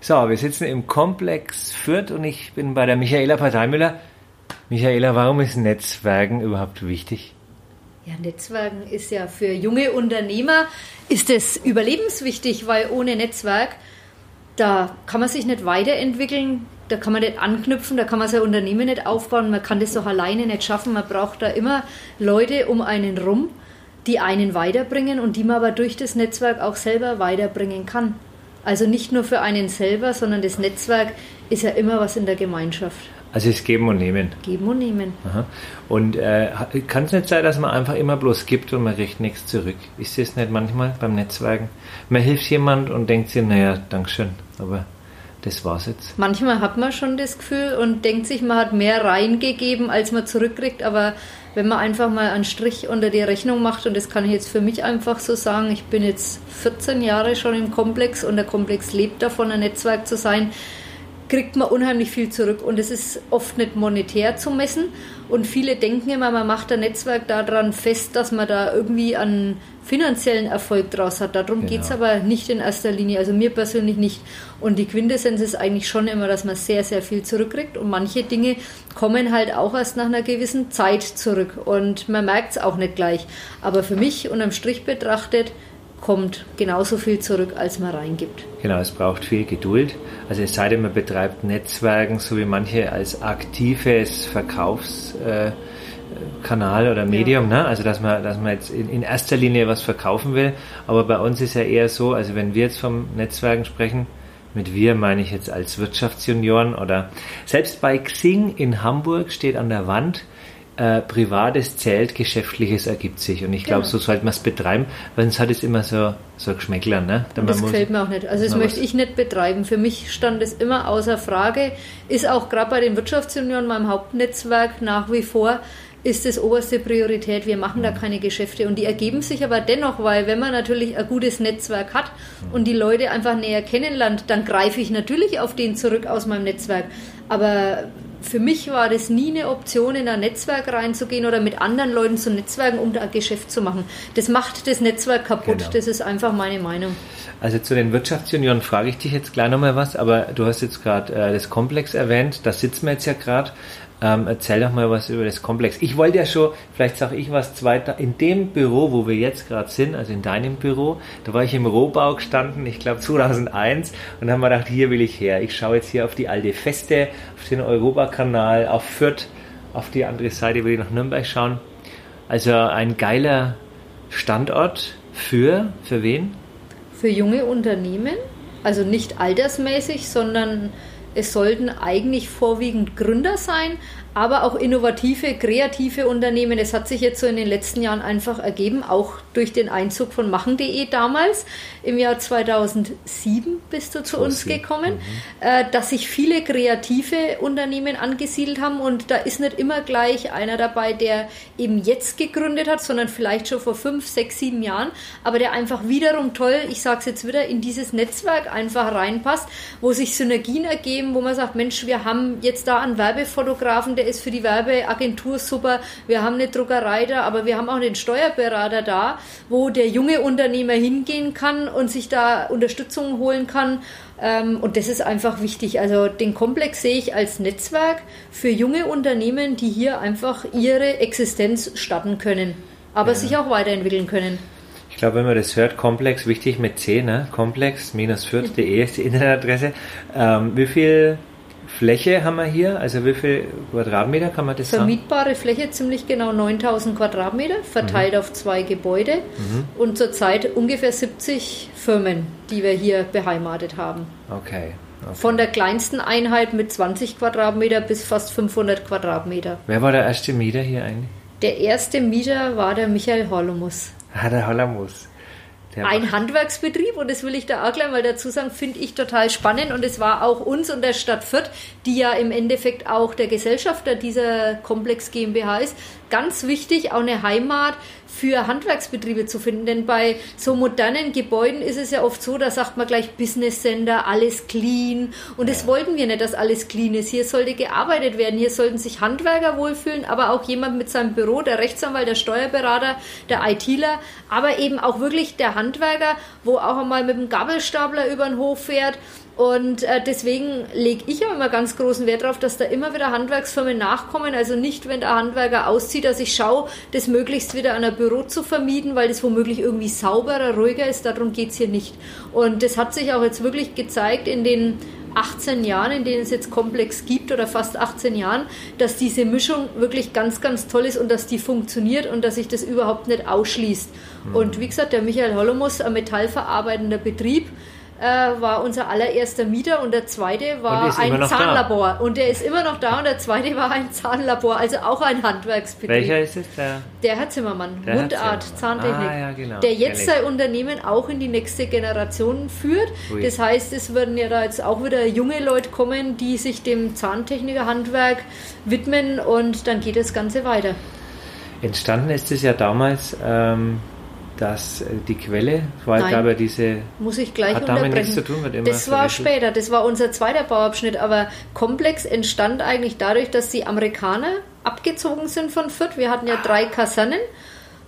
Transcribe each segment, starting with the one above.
So, wir sitzen im Komplex Fürth und ich bin bei der Michaela Parteimüller. Michaela, warum ist Netzwerken überhaupt wichtig? Ja, Netzwerken ist ja für junge Unternehmer ist es überlebenswichtig, weil ohne Netzwerk da kann man sich nicht weiterentwickeln, da kann man nicht anknüpfen, da kann man sein Unternehmen nicht aufbauen, man kann das doch alleine nicht schaffen. Man braucht da immer Leute um einen rum, die einen weiterbringen und die man aber durch das Netzwerk auch selber weiterbringen kann. Also nicht nur für einen selber, sondern das Netzwerk ist ja immer was in der Gemeinschaft. Also es Geben und Nehmen. Geben und Nehmen. Aha. Und äh, kann es nicht sein, dass man einfach immer bloß gibt und man kriegt nichts zurück? Ist das nicht manchmal beim Netzwerken? Man hilft jemand und denkt sich, naja, Dankeschön, aber das war's jetzt. Manchmal hat man schon das Gefühl und denkt sich, man hat mehr reingegeben, als man zurückkriegt, aber wenn man einfach mal einen Strich unter die Rechnung macht, und das kann ich jetzt für mich einfach so sagen, ich bin jetzt 14 Jahre schon im Komplex und der Komplex lebt davon, ein Netzwerk zu sein, kriegt man unheimlich viel zurück. Und es ist oft nicht monetär zu messen und viele denken immer, man macht ein Netzwerk daran fest, dass man da irgendwie einen finanziellen Erfolg draus hat. Darum genau. geht es aber nicht in erster Linie, also mir persönlich nicht. Und die Quintessenz ist eigentlich schon immer, dass man sehr, sehr viel zurückkriegt und manche Dinge kommen halt auch erst nach einer gewissen Zeit zurück und man merkt es auch nicht gleich. Aber für mich unterm Strich betrachtet, kommt genauso viel zurück, als man reingibt. Genau, es braucht viel Geduld. Also es sei denn, man betreibt Netzwerken, so wie manche als aktives Verkaufskanal oder Medium, ja. ne? also dass man, dass man jetzt in, in erster Linie was verkaufen will. Aber bei uns ist ja eher so, also wenn wir jetzt vom Netzwerken sprechen, mit wir meine ich jetzt als Wirtschaftsjunioren oder selbst bei Xing in Hamburg steht an der Wand, äh, Privates zählt, Geschäftliches ergibt sich. Und ich glaube, genau. so sollte man es betreiben, weil sonst hat es immer so, so Geschmäckler. Ne? das gefällt mir auch nicht. Also das möchte ich nicht betreiben. Für mich stand es immer außer Frage, ist auch gerade bei den Wirtschaftsunionen, meinem Hauptnetzwerk, nach wie vor ist das oberste Priorität. Wir machen da mhm. keine Geschäfte und die ergeben sich aber dennoch, weil wenn man natürlich ein gutes Netzwerk hat mhm. und die Leute einfach näher kennenlernt, dann greife ich natürlich auf den zurück aus meinem Netzwerk. Aber für mich war das nie eine Option, in ein Netzwerk reinzugehen oder mit anderen Leuten zu netzwerken, um da ein Geschäft zu machen. Das macht das Netzwerk kaputt. Genau. Das ist einfach meine Meinung. Also zu den Wirtschaftsjunioren frage ich dich jetzt gleich nochmal was, aber du hast jetzt gerade äh, das Komplex erwähnt, da sitzen wir jetzt ja gerade. Ähm, erzähl doch mal was über das Komplex. Ich wollte ja schon, vielleicht sage ich was zweiter, in dem Büro, wo wir jetzt gerade sind, also in deinem Büro, da war ich im Rohbau gestanden, ich glaube 2001, und haben wir gedacht, hier will ich her. Ich schaue jetzt hier auf die alte Feste, auf den Europakanal, auf Fürth, auf die andere Seite will ich nach Nürnberg schauen. Also ein geiler Standort für, für wen? Für junge Unternehmen, also nicht altersmäßig, sondern es sollten eigentlich vorwiegend Gründer sein, aber auch innovative, kreative Unternehmen. Es hat sich jetzt so in den letzten Jahren einfach ergeben, auch durch den Einzug von machen.de damals. Im Jahr 2007 bist du zu uns gekommen, mhm. Äh, dass sich viele kreative Unternehmen angesiedelt haben und da ist nicht immer gleich einer dabei, der eben jetzt gegründet hat, sondern vielleicht schon vor fünf, sechs, sieben Jahren, aber der einfach wiederum toll, ich sage es jetzt wieder, in dieses Netzwerk einfach reinpasst, wo sich Synergien ergeben, wo man sagt, Mensch, wir haben jetzt da einen Werbefotografen, der ist für die Werbeagentur super. Wir haben eine Druckerei da, aber wir haben auch einen Steuerberater da, wo der junge Unternehmer hingehen kann und sich da Unterstützung holen kann. Ähm, und das ist einfach wichtig. Also den Komplex sehe ich als Netzwerk für junge Unternehmen, die hier einfach ihre Existenz starten können, aber ja. sich auch weiterentwickeln können. Ich glaube, wenn man das hört, Komplex, wichtig mit C, ne? komplex-fürth.de ist die Internetadresse. Ähm, wie viel Fläche haben wir hier? Also wie viel Quadratmeter kann man das Vermietbare sagen? Fläche ziemlich genau 9000 Quadratmeter, verteilt mhm. auf zwei Gebäude mhm. und zurzeit ungefähr 70 Firmen, die wir hier beheimatet haben. Okay. okay. Von der kleinsten Einheit mit 20 Quadratmeter bis fast 500 Quadratmeter. Wer war der erste Mieter hier eigentlich? Der erste Mieter war der Michael Hollomus. Ah, der Ein Handwerksbetrieb und das will ich da auch gleich mal dazu sagen, finde ich total spannend und es war auch uns und der Stadt Fürth, die ja im Endeffekt auch der Gesellschafter dieser Komplex GmbH ist, ganz wichtig, auch eine Heimat für Handwerksbetriebe zu finden. Denn bei so modernen Gebäuden ist es ja oft so, da sagt man gleich Business Center, alles clean. Und das wollten wir nicht, dass alles clean ist. Hier sollte gearbeitet werden. Hier sollten sich Handwerker wohlfühlen, aber auch jemand mit seinem Büro, der Rechtsanwalt, der Steuerberater, der ITler, aber eben auch wirklich der Handwerker, wo auch einmal mit dem Gabelstapler über den Hof fährt und äh, deswegen lege ich auch immer ganz großen Wert darauf, dass da immer wieder Handwerksfirmen nachkommen. Also nicht, wenn der Handwerker auszieht, dass ich schaue, das möglichst wieder an ein Büro zu vermieten, weil das womöglich irgendwie sauberer, ruhiger ist. Darum geht es hier nicht. Und das hat sich auch jetzt wirklich gezeigt in den 18 Jahren, in denen es jetzt Komplex gibt oder fast 18 Jahren, dass diese Mischung wirklich ganz, ganz toll ist und dass die funktioniert und dass sich das überhaupt nicht ausschließt. Mhm. Und wie gesagt, der Michael Hollomus, ein metallverarbeitender Betrieb, äh, war unser allererster Mieter und der zweite war ein Zahnlabor. Da. Und der ist immer noch da und der zweite war ein Zahnlabor, also auch ein Handwerksbetrieb. Welcher ist es? Der, der Herr Zimmermann, der Mundart, Zimmermann. Zahntechnik. Ah, ja, genau. Der jetzt sein Unternehmen auch in die nächste Generation führt. Ui. Das heißt, es werden ja da jetzt auch wieder junge Leute kommen, die sich dem Zahntechniker-Handwerk widmen und dann geht das Ganze weiter. Entstanden ist es ja damals. Ähm dass äh, die Quelle, glaube diese muss ich gleich hat damit nichts zu tun mit immer Das war später, das war unser zweiter Bauabschnitt, aber Komplex entstand eigentlich dadurch, dass die Amerikaner abgezogen sind von Fürth. Wir hatten ja drei Kasernen.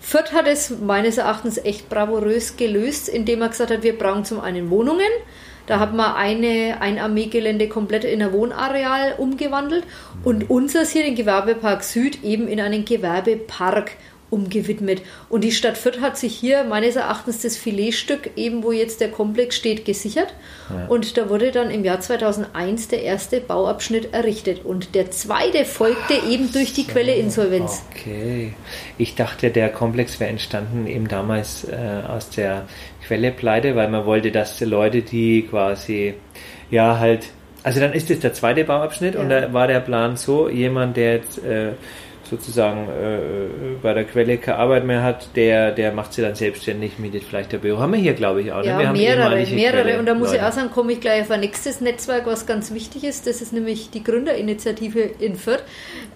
Fürth hat es meines Erachtens echt bravourös gelöst, indem er gesagt hat, wir brauchen zum einen Wohnungen. Da hat man eine, ein Armeegelände komplett in ein Wohnareal umgewandelt und unseres hier, den Gewerbepark Süd, eben in einen Gewerbepark umgewidmet. Und die Stadt Fürth hat sich hier meines Erachtens das Filetstück, eben wo jetzt der Komplex steht, gesichert. Ja. Und da wurde dann im Jahr 2001 der erste Bauabschnitt errichtet. Und der zweite folgte eben durch die so, Quelle Insolvenz. Okay. Ich dachte, der Komplex wäre entstanden eben damals äh, aus der Quelle Pleite, weil man wollte, dass die Leute, die quasi ja halt also dann ist es der zweite Bauabschnitt ja. und da war der Plan so, jemand, der jetzt äh, sozusagen äh, bei der Quelle keine Arbeit mehr hat, der, der macht sie dann selbstständig, mietet vielleicht der Büro. Haben wir hier, glaube ich, auch. Ne? Ja, wir haben mehrere, mehrere. Quelle und da muss Leute. ich auch sagen, komme ich gleich auf ein nächstes Netzwerk, was ganz wichtig ist. Das ist nämlich die Gründerinitiative in Fürth.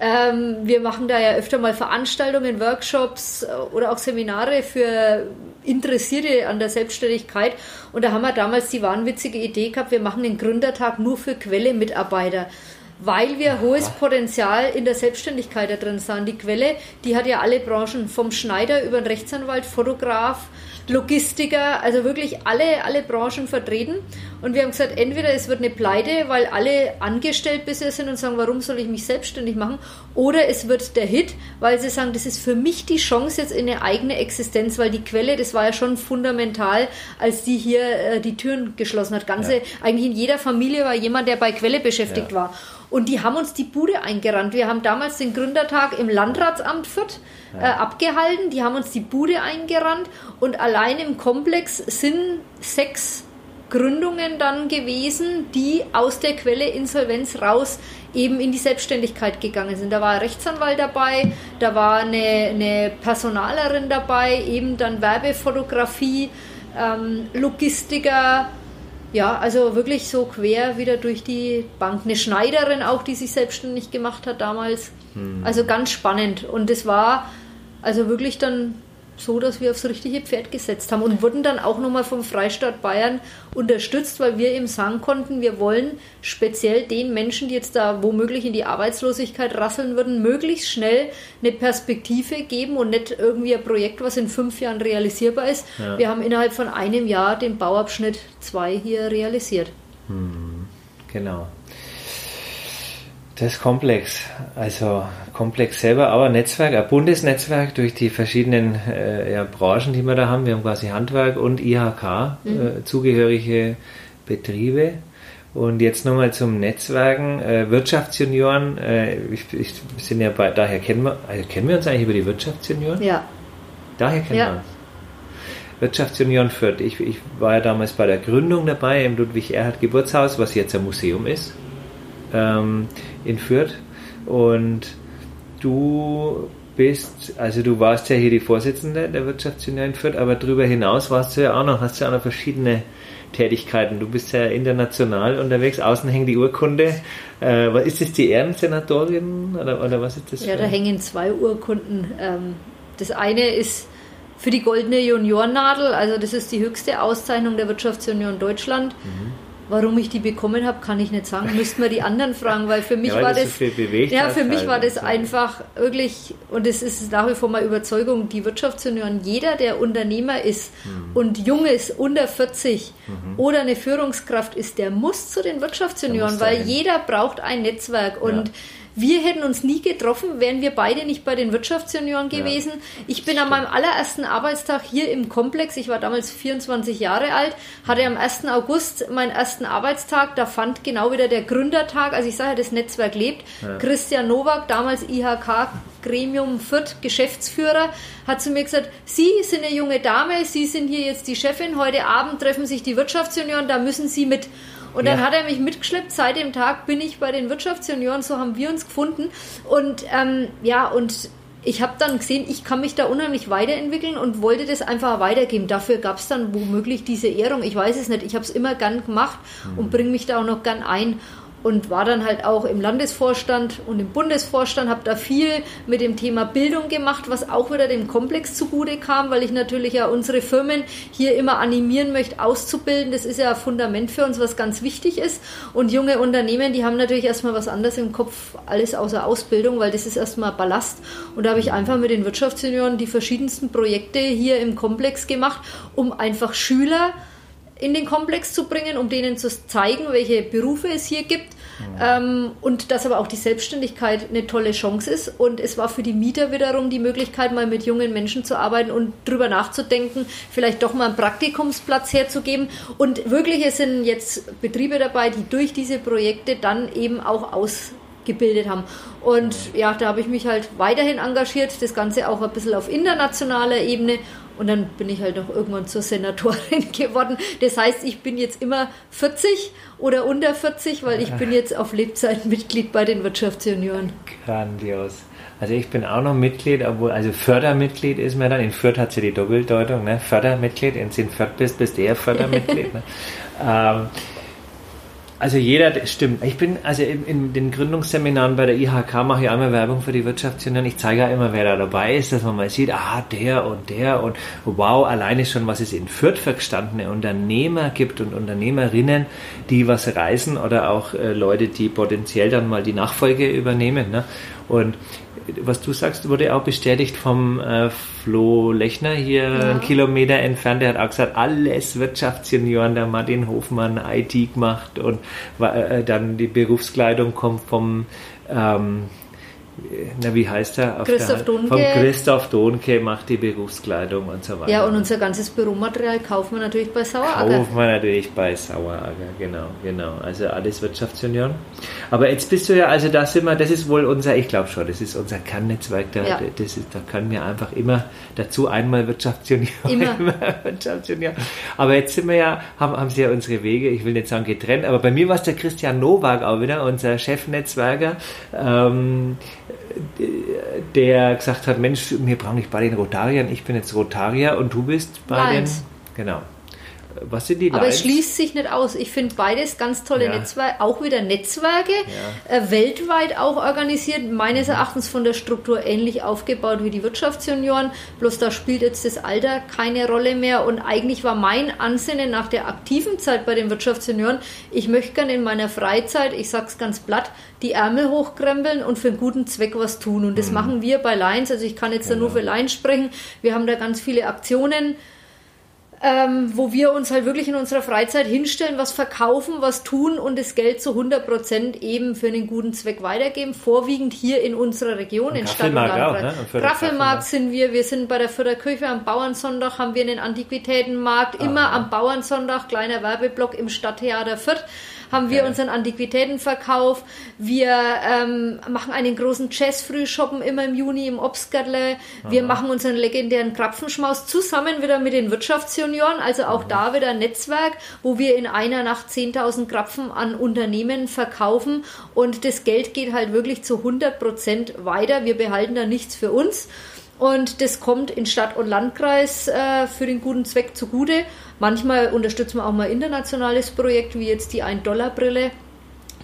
Ähm, wir machen da ja öfter mal Veranstaltungen, Workshops äh, oder auch Seminare für Interessierte an der Selbstständigkeit. Und da haben wir damals die wahnwitzige Idee gehabt, wir machen den Gründertag nur für Quelle-Mitarbeiter weil wir hohes Potenzial in der Selbstständigkeit da drin sahen. Die Quelle, die hat ja alle Branchen, vom Schneider über den Rechtsanwalt, Fotograf, Logistiker, also wirklich alle, alle Branchen vertreten. Und wir haben gesagt, entweder es wird eine Pleite, weil alle angestellt bisher sind und sagen, warum soll ich mich selbstständig machen? Oder es wird der Hit, weil sie sagen, das ist für mich die Chance jetzt in eine eigene Existenz, weil die Quelle, das war ja schon fundamental, als die hier äh, die Türen geschlossen hat. Ganze, ja. eigentlich in jeder Familie war jemand, der bei Quelle beschäftigt ja. war. Und die haben uns die Bude eingerannt. Wir haben damals den Gründertag im Landratsamt Fürth äh, abgehalten. Die haben uns die Bude eingerannt. Und allein im Komplex sind sechs Gründungen dann gewesen, die aus der Quelle Insolvenz raus eben in die Selbstständigkeit gegangen sind. Da war ein Rechtsanwalt dabei, da war eine, eine Personalerin dabei, eben dann Werbefotografie, ähm, Logistiker, ja, also wirklich so quer wieder durch die Bank. Eine Schneiderin auch, die sich selbstständig gemacht hat damals. Hm. Also ganz spannend. Und es war also wirklich dann so, dass wir aufs richtige Pferd gesetzt haben und wurden dann auch nochmal vom Freistaat Bayern unterstützt, weil wir eben sagen konnten, wir wollen speziell den Menschen, die jetzt da womöglich in die Arbeitslosigkeit rasseln würden, möglichst schnell eine Perspektive geben und nicht irgendwie ein Projekt, was in fünf Jahren realisierbar ist. Ja. Wir haben innerhalb von einem Jahr den Bauabschnitt 2 hier realisiert. Hm, genau. Das ist komplex. Also komplex selber, aber Netzwerk, ein Bundesnetzwerk durch die verschiedenen äh, ja, Branchen, die wir da haben. Wir haben quasi Handwerk und IHK, mhm. äh, zugehörige Betriebe. Und jetzt nochmal zum Netzwerken. Äh, Wirtschaftsjunioren, äh, ich, ich, sind ja bei, daher kennen wir, also kennen wir uns eigentlich über die Wirtschaftsjunioren? Ja. Daher kennen ja. wir uns. Wirtschaftsjunior Fürth. Ich, ich war ja damals bei der Gründung dabei im Ludwig Erhard Geburtshaus, was jetzt ein Museum ist ähm, in Fürth. Und du bist, also du warst ja hier die Vorsitzende der Wirtschaftsunion in Fürth, aber darüber hinaus warst du ja auch noch, hast du ja auch noch verschiedene Tätigkeiten. Du bist ja international unterwegs, außen hängt die Urkunde. Äh, ist das die Ehrensenatorin oder, oder was ist das? Ja, da hängen zwei Urkunden. Ähm, das eine ist für die Goldene Juniornadel, also das ist die höchste Auszeichnung der Wirtschaftsunion Deutschland. Mhm. Warum ich die bekommen habe, kann ich nicht sagen. Müssten wir die anderen fragen, weil für mich ja, weil war das, so ja, für mich war das einfach wirklich und es ist nach wie vor meine Überzeugung, die Wirtschaftsunion, jeder, der Unternehmer ist mhm. und jung ist, unter 40 mhm. oder eine Führungskraft ist, der muss zu den Wirtschaftsunionen, weil jeder braucht ein Netzwerk und ja wir hätten uns nie getroffen, wären wir beide nicht bei den Wirtschaftsjunioren gewesen. Ja, ich bin an meinem allerersten Arbeitstag hier im Komplex, ich war damals 24 Jahre alt, hatte am 1. August meinen ersten Arbeitstag. Da fand genau wieder der Gründertag, also ich sage, das Netzwerk lebt. Ja. Christian Nowak, damals IHK Gremium Fürth Geschäftsführer, hat zu mir gesagt, Sie sind eine junge Dame, Sie sind hier jetzt die Chefin, heute Abend treffen sich die Wirtschaftsjunioren, da müssen Sie mit. Und dann ja. hat er mich mitgeschleppt. Seit dem Tag bin ich bei den Wirtschaftsjunioren, so haben wir uns gefunden. Und ähm, ja, und ich habe dann gesehen, ich kann mich da unheimlich weiterentwickeln und wollte das einfach weitergeben. Dafür gab es dann womöglich diese Ehrung. Ich weiß es nicht. Ich habe es immer gern gemacht mhm. und bringe mich da auch noch gern ein und war dann halt auch im Landesvorstand und im Bundesvorstand, habe da viel mit dem Thema Bildung gemacht, was auch wieder dem Komplex zugute kam, weil ich natürlich ja unsere Firmen hier immer animieren möchte, auszubilden. Das ist ja ein Fundament für uns, was ganz wichtig ist. Und junge Unternehmen, die haben natürlich erstmal was anderes im Kopf, alles außer Ausbildung, weil das ist erstmal Ballast. Und da habe ich einfach mit den Wirtschaftssenioren die verschiedensten Projekte hier im Komplex gemacht, um einfach Schüler in den Komplex zu bringen, um denen zu zeigen, welche Berufe es hier gibt mhm. ähm, und dass aber auch die Selbstständigkeit eine tolle Chance ist. Und es war für die Mieter wiederum die Möglichkeit, mal mit jungen Menschen zu arbeiten und drüber nachzudenken, vielleicht doch mal einen Praktikumsplatz herzugeben. Und wirklich, es sind jetzt Betriebe dabei, die durch diese Projekte dann eben auch ausgebildet haben. Und ja, da habe ich mich halt weiterhin engagiert, das Ganze auch ein bisschen auf internationaler Ebene und dann bin ich halt auch irgendwann zur Senatorin geworden. Das heißt, ich bin jetzt immer 40 oder unter 40, weil ich bin jetzt auf Lebzeit Mitglied bei den Wirtschaftsjunioren. Grandios. Also ich bin auch noch Mitglied, obwohl, also Fördermitglied ist mir dann, in Fürth hat sie die Doppeldeutung, ne? Fördermitglied, wenn du in Fürth bist, bist du eher Fördermitglied. ne? ähm, also jeder, stimmt. Ich bin, also in, in, den Gründungsseminaren bei der IHK mache ich einmal Werbung für die Wirtschaftsunion. Ich zeige ja immer, wer da dabei ist, dass man mal sieht, ah, der und der und wow, alleine schon, was es in Fürth für gestandene Unternehmer gibt und Unternehmerinnen, die was reisen oder auch äh, Leute, die potenziell dann mal die Nachfolge übernehmen. Ne? Und was du sagst, wurde auch bestätigt vom äh, Flo Lechner hier ja. einen Kilometer entfernt. Der hat auch gesagt, alles Wirtschaftssenioren, der Martin Hofmann IT gemacht und äh, dann die Berufskleidung kommt vom ähm, na, wie heißt er? Auf Christoph Donke. Von Christoph Donke macht die Berufskleidung und so weiter. Ja, und unser ganzes Büromaterial kaufen wir natürlich bei Sauerager. Kaufen wir natürlich bei Sauerager, genau, genau. Also alles Wirtschaftsunion. Aber jetzt bist du ja, also da sind wir, das ist wohl unser, ich glaube schon, das ist unser Kernnetzwerk, da, ja. das ist, da können wir einfach immer dazu einmal Wirtschaftsunion, immer. immer Wirtschaftsunion. Aber jetzt sind wir ja, haben, haben sie ja unsere Wege, ich will nicht sagen getrennt, aber bei mir war es der Christian Nowak auch wieder, unser Chefnetzwerker. Ähm, der gesagt hat, Mensch, wir brauchen nicht bei den Rotariern, ich bin jetzt Rotarier und du bist bei Lions. den... Genau. Was sind die Aber Lines? es schließt sich nicht aus. Ich finde beides ganz tolle ja. Netzwerke, auch wieder Netzwerke, ja. äh, weltweit auch organisiert, meines mhm. Erachtens von der Struktur ähnlich aufgebaut wie die Wirtschaftsjunioren. Bloß da spielt jetzt das Alter keine Rolle mehr. Und eigentlich war mein Ansinnen nach der aktiven Zeit bei den Wirtschaftsjunioren, ich möchte gerne in meiner Freizeit, ich sage es ganz platt, die Ärmel hochkrempeln und für einen guten Zweck was tun. Und das mhm. machen wir bei Lions. Also ich kann jetzt genau. da nur genau. für Lions sprechen. Wir haben da ganz viele Aktionen. Ähm, wo wir uns halt wirklich in unserer Freizeit hinstellen, was verkaufen, was tun und das Geld zu 100 Prozent eben für einen guten Zweck weitergeben. Vorwiegend hier in unserer Region, und in Stadt und Landkreis. Ne? Graffelmarkt sind wir, wir sind bei der Förderkirche am Bauernsonntag, haben wir einen Antiquitätenmarkt, ah, immer am Bauernsonntag, kleiner Werbeblock im Stadttheater Fürth haben wir unseren Antiquitätenverkauf. Wir ähm, machen einen großen Jazz-Frühshoppen immer im Juni im Obstgärtle. Wir Aha. machen unseren legendären Krapfenschmaus zusammen wieder mit den Wirtschaftsjunioren. Also auch Aha. da wieder ein Netzwerk, wo wir in einer Nacht 10.000 Krapfen an Unternehmen verkaufen. Und das Geld geht halt wirklich zu 100 Prozent weiter. Wir behalten da nichts für uns. Und das kommt in Stadt und Landkreis äh, für den guten Zweck zugute. Manchmal unterstützen wir auch mal internationales Projekt, wie jetzt die 1-Dollar-Brille.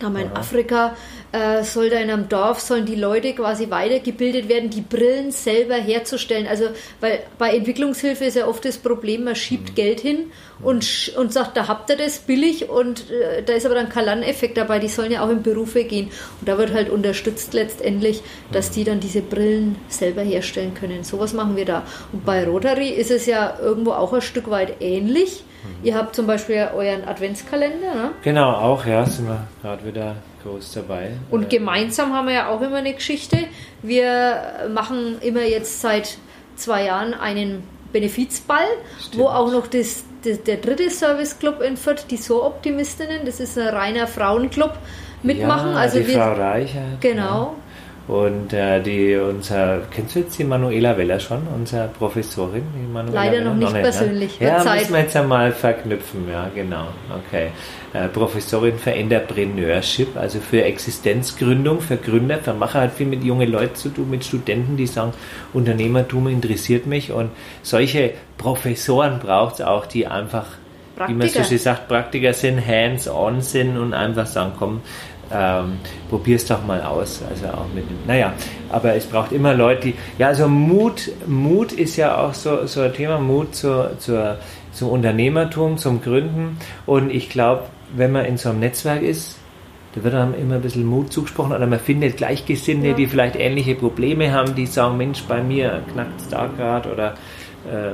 Da haben wir in Afrika, äh, soll da in einem Dorf, sollen die Leute quasi weitergebildet werden, die Brillen selber herzustellen. Also, weil bei Entwicklungshilfe ist ja oft das Problem, man schiebt mhm. Geld hin und, und sagt, da habt ihr das billig und äh, da ist aber dann kein Lerneffekt dabei, die sollen ja auch in Berufe gehen. Und da wird halt unterstützt letztendlich, dass die dann diese Brillen selber herstellen können. Sowas machen wir da. Und bei Rotary ist es ja irgendwo auch ein Stück weit ähnlich Mhm. Ihr habt zum Beispiel euren Adventskalender, ne? Genau, auch, ja, sind wir gerade wieder groß dabei. Und gemeinsam haben wir ja auch immer eine Geschichte. Wir machen immer jetzt seit zwei Jahren einen Benefizball, Stimmt. wo auch noch das, das, der dritte Serviceclub in Fürth, die So-Optimistinnen, das ist ein reiner Frauenclub, mitmachen. Ja, also die wir, Frau Reicher. Genau. Ja. Und äh, die, unser, kennst du jetzt die Manuela Weller schon, unsere Professorin? Leider Weller? noch nicht, noch nicht persönlich. Ne? Ja, Zeit. müssen wir jetzt einmal verknüpfen, ja, genau. Okay. Äh, Professorin für Entrepreneurship, also für Existenzgründung, für Gründer, für Macher, hat viel mit jungen Leuten zu tun, mit Studenten, die sagen, Unternehmertum interessiert mich. Und solche Professoren braucht es auch, die einfach wie man so schön sagt, Praktiker sind, hands-on sind und einfach sagen, komm, ähm, es doch mal aus. Also auch mit dem, naja, aber es braucht immer Leute, die, ja, also Mut, Mut ist ja auch so, so ein Thema, Mut zur, zur, zum Unternehmertum, zum Gründen. Und ich glaube, wenn man in so einem Netzwerk ist, da wird einem immer ein bisschen Mut zugesprochen oder man findet Gleichgesinnte, ja. die vielleicht ähnliche Probleme haben, die sagen, Mensch, bei mir knackt es da gerade oder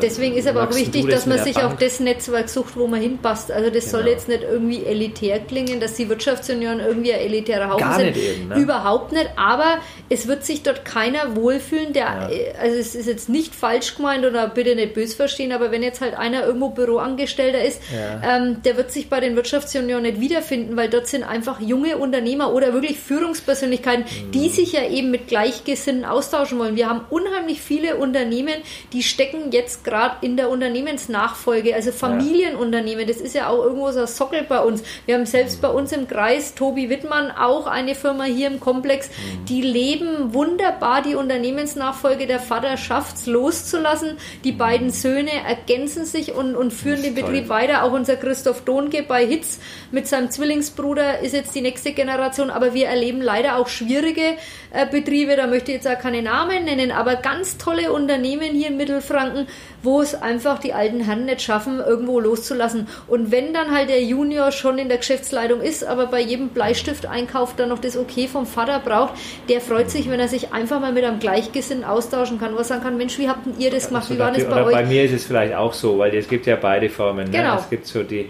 Deswegen ist aber auch wichtig, dass man sich Bank? auch das Netzwerk sucht, wo man hinpasst. Also das genau. soll jetzt nicht irgendwie elitär klingen, dass die Wirtschaftsunion irgendwie ein elitärer Haufen Gar sind. Eben, ne? Überhaupt nicht. Aber es wird sich dort keiner wohlfühlen, der, ja. also es ist jetzt nicht falsch gemeint oder bitte nicht bös verstehen, aber wenn jetzt halt einer irgendwo Büroangestellter ist, ja. ähm, der wird sich bei den Wirtschaftsunionen nicht wiederfinden, weil dort sind einfach junge Unternehmer oder wirklich Führungspersönlichkeiten, mhm. die sich ja eben mit Gleichgesinnten austauschen wollen. Wir haben unheimlich viele Unternehmen, die stecken jetzt gerade in der Unternehmensnachfolge, also Familienunternehmen, das ist ja auch irgendwo so ein Sockel bei uns. Wir haben selbst bei uns im Kreis Tobi Wittmann auch eine Firma hier im Komplex, die leben wunderbar die Unternehmensnachfolge. Der Vater schafft es loszulassen. Die beiden Söhne ergänzen sich und, und führen den Betrieb weiter. Auch unser Christoph Dohnke bei Hitz mit seinem Zwillingsbruder ist jetzt die nächste Generation. Aber wir erleben leider auch schwierige äh, Betriebe. Da möchte ich jetzt auch keine Namen nennen, aber ganz tolle Unternehmen hier in Mittelfranken, wo es einfach die alten Herren nicht schaffen, irgendwo loszulassen. Und wenn dann halt der Junior schon in der Geschäftsleitung ist, aber bei jedem Bleistifteinkauf dann noch das Okay vom Vater braucht, der freut sich, wenn er sich einfach mal mit einem Gleichgesinnten austauschen kann, was sagen kann, Mensch, wie habt ihr das gemacht, wie war das bei euch? Bei mir ist es vielleicht auch so, weil es gibt ja beide Formen. Ne? Genau. Es gibt so die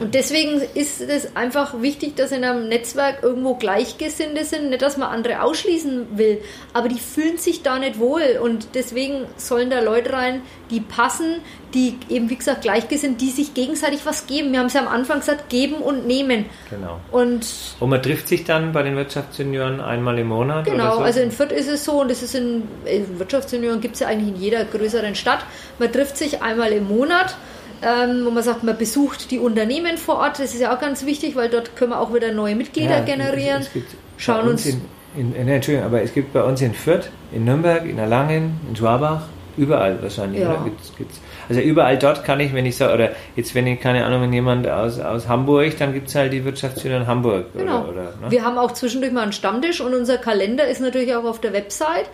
und deswegen ist es einfach wichtig, dass in einem Netzwerk irgendwo Gleichgesinnte sind. Nicht, dass man andere ausschließen will, aber die fühlen sich da nicht wohl. Und deswegen sollen da Leute rein, die passen, die eben, wie gesagt, gleichgesinnt, die sich gegenseitig was geben. Wir haben es ja am Anfang gesagt, geben und nehmen. Genau. Und, und man trifft sich dann bei den Wirtschaftssenioren einmal im Monat? Genau, so? also in Fürth ist es so und das ist in, in Wirtschaftssenioren gibt es ja eigentlich in jeder größeren Stadt. Man trifft sich einmal im Monat ähm, wo man sagt, man besucht die Unternehmen vor Ort. Das ist ja auch ganz wichtig, weil dort können wir auch wieder neue Mitglieder ja, generieren. Es, es Schauen uns. In, in, in, Entschuldigung, aber es gibt bei uns in Fürth, in Nürnberg, in Erlangen, in Schwabach, überall wahrscheinlich. Ja. Gibt's, gibt's. Also überall dort kann ich, wenn ich sage, oder jetzt wenn ich, keine Ahnung, wenn jemand aus, aus Hamburg, dann gibt es halt die Wirtschaftsschule in Hamburg. Genau. Oder, oder, ne? Wir haben auch zwischendurch mal einen Stammtisch und unser Kalender ist natürlich auch auf der Website.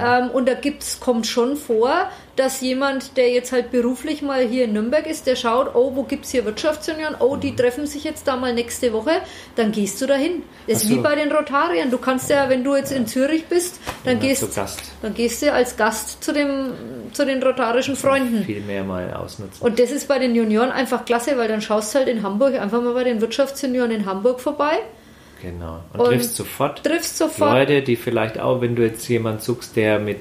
Ähm, und da gibt's, kommt schon vor, dass jemand, der jetzt halt beruflich mal hier in Nürnberg ist, der schaut, oh, wo gibt es hier Wirtschaftsunion? Oh, die mhm. treffen sich jetzt da mal nächste Woche, dann gehst du dahin. Das ist so. wie bei den Rotariern. Du kannst ja, wenn du jetzt in Zürich bist, dann ja, gehst, dann gehst du als Gast zu, dem, zu den rotarischen Freunden. Viel mehr mal ausnutzen. Und das ist bei den Junioren einfach klasse, weil dann schaust du halt in Hamburg einfach mal bei den Wirtschaftsjunioren in Hamburg vorbei. Genau. Und, und triffst sofort, triffst sofort Leute, die vielleicht auch, wenn du jetzt jemanden suchst, der mit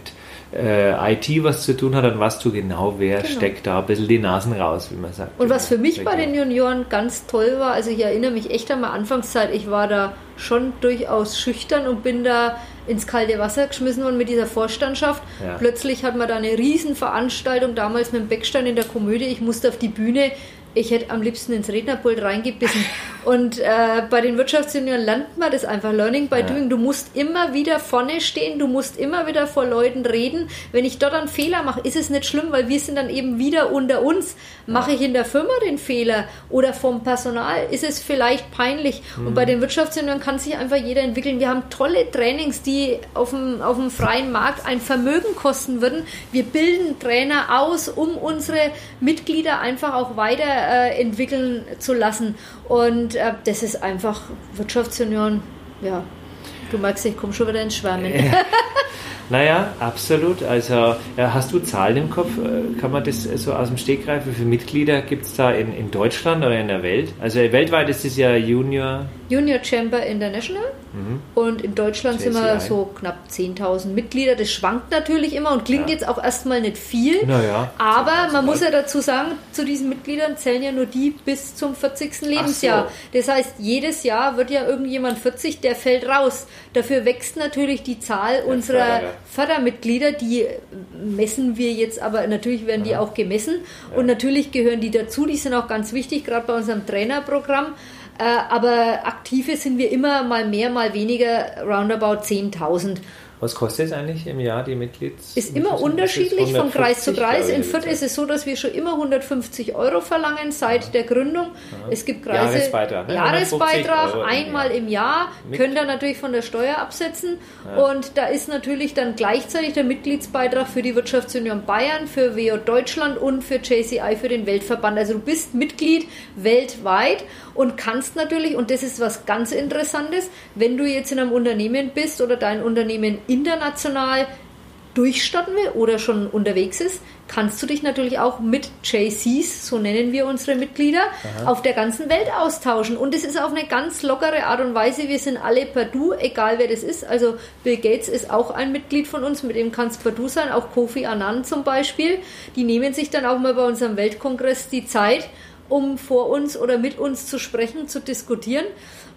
äh, IT was zu tun hat, dann weißt du genau, wer genau. steckt da ein bisschen die Nasen raus, wie man sagt. Und was für mich bei den Junioren ganz toll war, also ich erinnere mich echt an meine Anfangszeit, ich war da schon durchaus schüchtern und bin da ins kalte Wasser geschmissen worden mit dieser Vorstandschaft. Ja. Plötzlich hat man da eine Riesenveranstaltung, damals mit dem Beckstein in der Komödie. Ich musste auf die Bühne, ich hätte am liebsten ins Rednerpult reingebissen. Und äh, bei den Wirtschaftsjunioren lernt man das einfach, Learning by ja. Doing. Du musst immer wieder vorne stehen, du musst immer wieder vor Leuten reden. Wenn ich dort einen Fehler mache, ist es nicht schlimm, weil wir sind dann eben wieder unter uns. Mache ich in der Firma den Fehler oder vom Personal, ist es vielleicht peinlich. Mhm. Und bei den Wirtschaftsjunioren kann sich einfach jeder entwickeln. Wir haben tolle Trainings, die auf dem, auf dem freien Markt ein Vermögen kosten würden. Wir bilden Trainer aus, um unsere Mitglieder einfach auch weiterentwickeln äh, zu lassen. Und äh, das ist einfach Wirtschaftsunion, ja. Du magst, ich komme schon wieder ins Schwärmen. Naja, absolut. Also hast du Zahlen im Kopf? Äh, kann man das so aus dem Stegreif? Wie viele Mitglieder gibt es da in, in Deutschland oder in der Welt? Also weltweit ist es ja Junior. Junior Chamber International. Mhm. Und in Deutschland sind wir so knapp 10.000 Mitglieder. Das schwankt natürlich immer und klingt ja. jetzt auch erstmal nicht viel. Naja, aber man muss ja dazu sagen, zu diesen Mitgliedern zählen ja nur die bis zum 40. Lebensjahr. So. Das heißt, jedes Jahr wird ja irgendjemand 40, der fällt raus. Dafür wächst natürlich die Zahl der unserer Förderer. Fördermitglieder. Die messen wir jetzt, aber natürlich werden die auch gemessen. Ja. Und natürlich gehören die dazu. Die sind auch ganz wichtig, gerade bei unserem Trainerprogramm. Äh, aber aktive sind wir immer mal mehr, mal weniger, roundabout 10.000. Was kostet es eigentlich im Jahr, die Mitglieds? Ist immer unterschiedlich von Kreis zu Kreis. In Fürth ist es so, dass wir schon immer 150 Euro verlangen seit ja. der Gründung. Ja. Es gibt Kreise. Jahresbeitrag. Ne? Jahresbeitrag einmal im Jahr. Mit. Könnt ihr natürlich von der Steuer absetzen. Ja. Und da ist natürlich dann gleichzeitig der Mitgliedsbeitrag für die Wirtschaftsunion Bayern, für WO Deutschland und für JCI, für den Weltverband. Also du bist Mitglied weltweit und kannst natürlich, und das ist was ganz Interessantes, wenn du jetzt in einem Unternehmen bist oder dein Unternehmen international durchstarten will oder schon unterwegs ist, kannst du dich natürlich auch mit JCs, so nennen wir unsere Mitglieder, Aha. auf der ganzen Welt austauschen. Und es ist auf eine ganz lockere Art und Weise. Wir sind alle per Du, egal wer das ist. Also Bill Gates ist auch ein Mitglied von uns, mit dem kannst per Du sein. Auch Kofi Annan zum Beispiel. Die nehmen sich dann auch mal bei unserem Weltkongress die Zeit, um vor uns oder mit uns zu sprechen, zu diskutieren.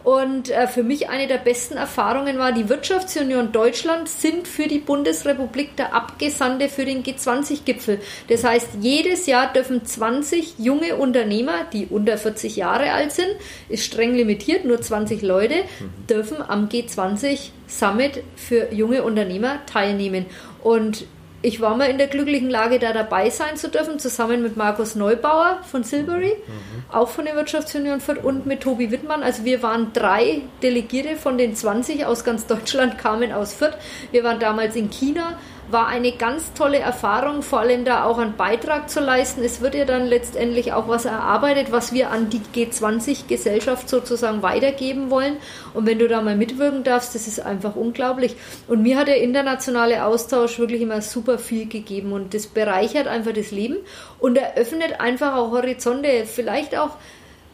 Und äh, für mich eine der besten Erfahrungen war, die Wirtschaftsunion Deutschland sind für die Bundesrepublik der Abgesandte für den G20-Gipfel. Das heißt, jedes Jahr dürfen 20 junge Unternehmer, die unter 40 Jahre alt sind, ist streng limitiert, nur 20 Leute, mhm. dürfen am G20 Summit für junge Unternehmer teilnehmen. Und ich war mal in der glücklichen Lage, da dabei sein zu dürfen, zusammen mit Markus Neubauer von Silbury, mhm. auch von der Wirtschaftsunion Fürth und mit Tobi Wittmann. Also wir waren drei Delegierte von den 20 aus ganz Deutschland, kamen aus Fürth. Wir waren damals in China, war eine ganz tolle Erfahrung, vor allem da auch einen Beitrag zu leisten. Es wird ja dann letztendlich auch was erarbeitet, was wir an die G20-Gesellschaft sozusagen weitergeben wollen. Und wenn du da mal mitwirken darfst, das ist einfach unglaublich. Und mir hat der internationale Austausch wirklich immer super viel gegeben und das bereichert einfach das Leben und eröffnet einfach auch Horizonte, vielleicht auch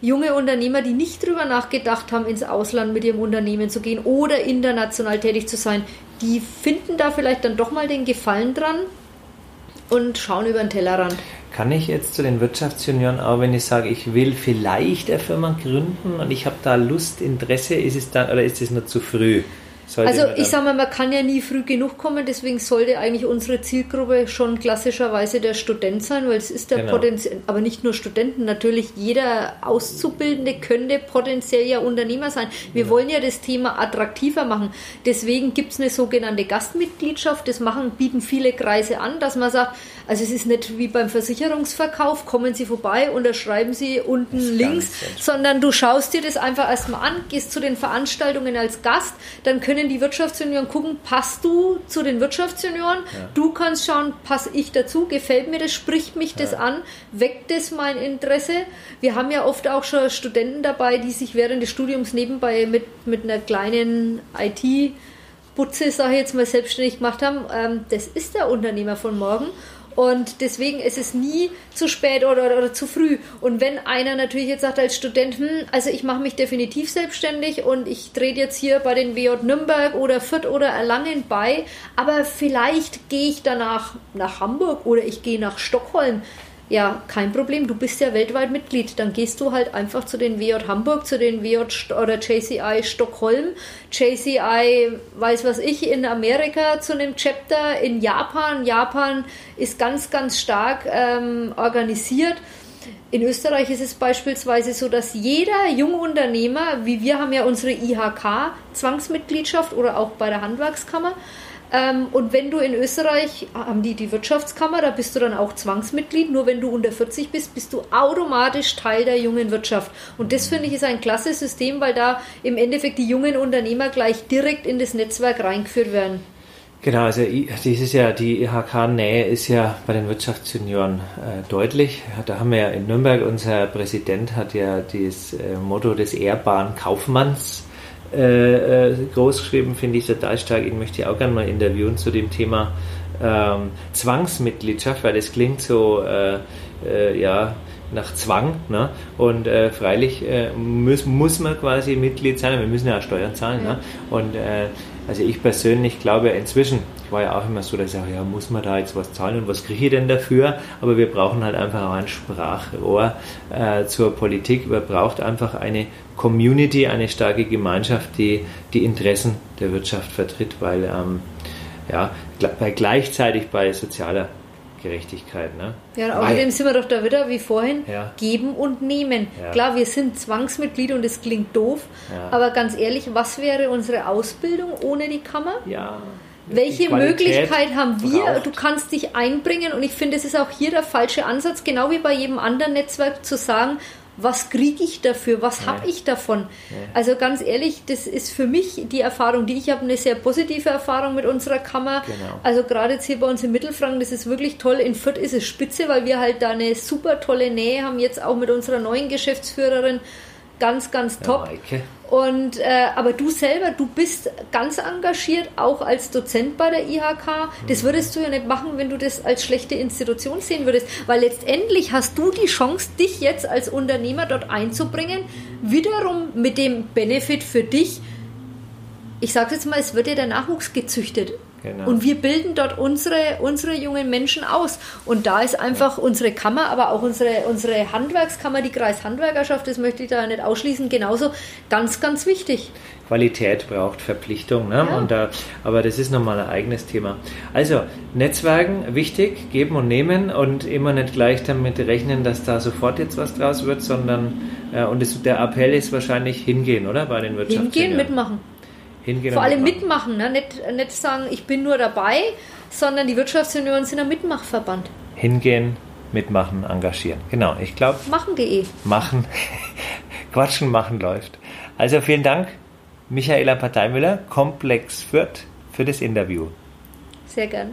junge Unternehmer, die nicht drüber nachgedacht haben, ins Ausland mit ihrem Unternehmen zu gehen oder international tätig zu sein, die finden da vielleicht dann doch mal den Gefallen dran und schauen über den Tellerrand. Kann ich jetzt zu den Wirtschaftsjunioren auch, wenn ich sage, ich will vielleicht eine Firma gründen und ich habe da Lust, Interesse, ist es dann oder ist es noch zu früh? Also ich sage mal, man kann ja nie früh genug kommen, deswegen sollte eigentlich unsere Zielgruppe schon klassischerweise der Student sein, weil es ist der genau. potenziell, aber nicht nur Studenten, natürlich jeder Auszubildende könnte potenziell ja Unternehmer sein. Wir genau. wollen ja das Thema attraktiver machen. Deswegen gibt es eine sogenannte Gastmitgliedschaft, das machen, bieten viele Kreise an, dass man sagt, also es ist nicht wie beim Versicherungsverkauf, kommen Sie vorbei, unterschreiben Sie unten links, sondern du schaust dir das einfach erstmal an, gehst zu den Veranstaltungen als Gast, dann können die Wirtschaftsjunioren gucken, passt du zu den Wirtschaftsjunioren? Ja. Du kannst schauen, passe ich dazu, gefällt mir das, spricht mich das ja. an, weckt das mein Interesse? Wir haben ja oft auch schon Studenten dabei, die sich während des Studiums nebenbei mit, mit einer kleinen IT- Butze, sage ich jetzt mal, selbstständig gemacht haben. Ähm, das ist der Unternehmer von morgen. Und deswegen ist es nie zu spät oder, oder, oder, zu früh. Und wenn einer natürlich jetzt sagt als Student, hm, also ich mache mich definitiv selbstständig und ich trete jetzt hier bei den WJ Nürnberg oder Fürth oder Erlangen bei, aber vielleicht gehe ich danach nach Hamburg oder ich gehe nach Stockholm, ja, kein Problem, du bist ja weltweit Mitglied. Dann gehst du halt einfach zu den WJ Hamburg, zu den WJ oder JCI Stockholm, JCI, weiß was ich, in Amerika zu einem Chapter, in Japan. Japan ist ganz, ganz stark ähm, organisiert. In Österreich ist es beispielsweise so, dass jeder Jungunternehmer, wie wir haben ja unsere IHK-Zwangsmitgliedschaft oder auch bei der Handwerkskammer, ähm, und wenn du in Österreich haben die die Wirtschaftskammer, da bist du dann auch Zwangsmitglied. Nur wenn du unter 40 bist, bist du automatisch Teil der jungen Wirtschaft. Und das finde ich ist ein klasse System, weil da im Endeffekt die jungen Unternehmer gleich direkt in das Netzwerk reingeführt werden. Genau, also dieses Jahr die IHK-Nähe ist ja bei den Wirtschaftsjunioren äh, deutlich. Da haben wir ja in Nürnberg, unser Präsident hat ja das äh, Motto des ehrbaren Kaufmanns äh, äh, groß geschrieben, finde ich total stark. Ich möchte ja auch gerne mal interviewen zu dem Thema ähm, Zwangsmitgliedschaft, weil das klingt so, äh, äh, ja, nach Zwang. Ne? Und äh, freilich äh, muss, muss man quasi Mitglied sein. Wir müssen ja Steuern zahlen. Ne? Und äh, also ich persönlich glaube inzwischen, ich war ja auch immer so, dass ich sage, ja, muss man da jetzt was zahlen und was kriege ich denn dafür? Aber wir brauchen halt einfach auch ein Sprachrohr äh, zur Politik. Man braucht einfach eine Community, eine starke Gemeinschaft, die die Interessen der Wirtschaft vertritt, weil ähm, ja, bei gleichzeitig bei sozialer Gerechtigkeit. Ne? Ja, außerdem sind wir doch da wieder wie vorhin, ja. geben und nehmen. Ja. Klar, wir sind Zwangsmitglied und es klingt doof, ja. aber ganz ehrlich, was wäre unsere Ausbildung ohne die Kammer? Ja. Welche Möglichkeit haben wir? Braucht. Du kannst dich einbringen und ich finde, es ist auch hier der falsche Ansatz, genau wie bei jedem anderen Netzwerk zu sagen, was kriege ich dafür, was habe ich davon? Also ganz ehrlich, das ist für mich die Erfahrung, die ich habe, eine sehr positive Erfahrung mit unserer Kammer. Genau. Also gerade jetzt hier bei uns in Mittelfranken, das ist wirklich toll. In Fürth ist es spitze, weil wir halt da eine super tolle Nähe haben, jetzt auch mit unserer neuen Geschäftsführerin. Ganz, ganz top. Ja, und äh, aber du selber, du bist ganz engagiert, auch als Dozent bei der IHK. Das mhm. würdest du ja nicht machen, wenn du das als schlechte Institution sehen würdest, weil letztendlich hast du die Chance, dich jetzt als Unternehmer dort einzubringen, wiederum mit dem Benefit für dich. Ich sage jetzt mal, es wird ja der Nachwuchs gezüchtet. Genau. Und wir bilden dort unsere, unsere jungen Menschen aus. Und da ist einfach ja. unsere Kammer, aber auch unsere, unsere Handwerkskammer, die Kreishandwerkerschaft, das möchte ich da nicht ausschließen, genauso ganz, ganz wichtig. Qualität braucht Verpflichtung, ne? Ja. Und da, aber das ist nochmal ein eigenes Thema. Also, Netzwerken wichtig, geben und nehmen und immer nicht gleich damit rechnen, dass da sofort jetzt was draus wird, sondern äh, und das, der Appell ist wahrscheinlich hingehen, oder? Bei den Wirtschaften. Hingehen, mitmachen hingehen. Vor allem mitmachen, ne? nicht, nicht sagen, ich bin nur dabei, sondern die Wirtschaftsjunioren sind ein Mitmachverband. Hingehen, mitmachen, engagieren. Genau, ich glaube. Machen.de. Machen. Quatschen, machen läuft. Also vielen Dank, Michaela Parteimüller, Komplex Fürth, für das Interview. Sehr gern.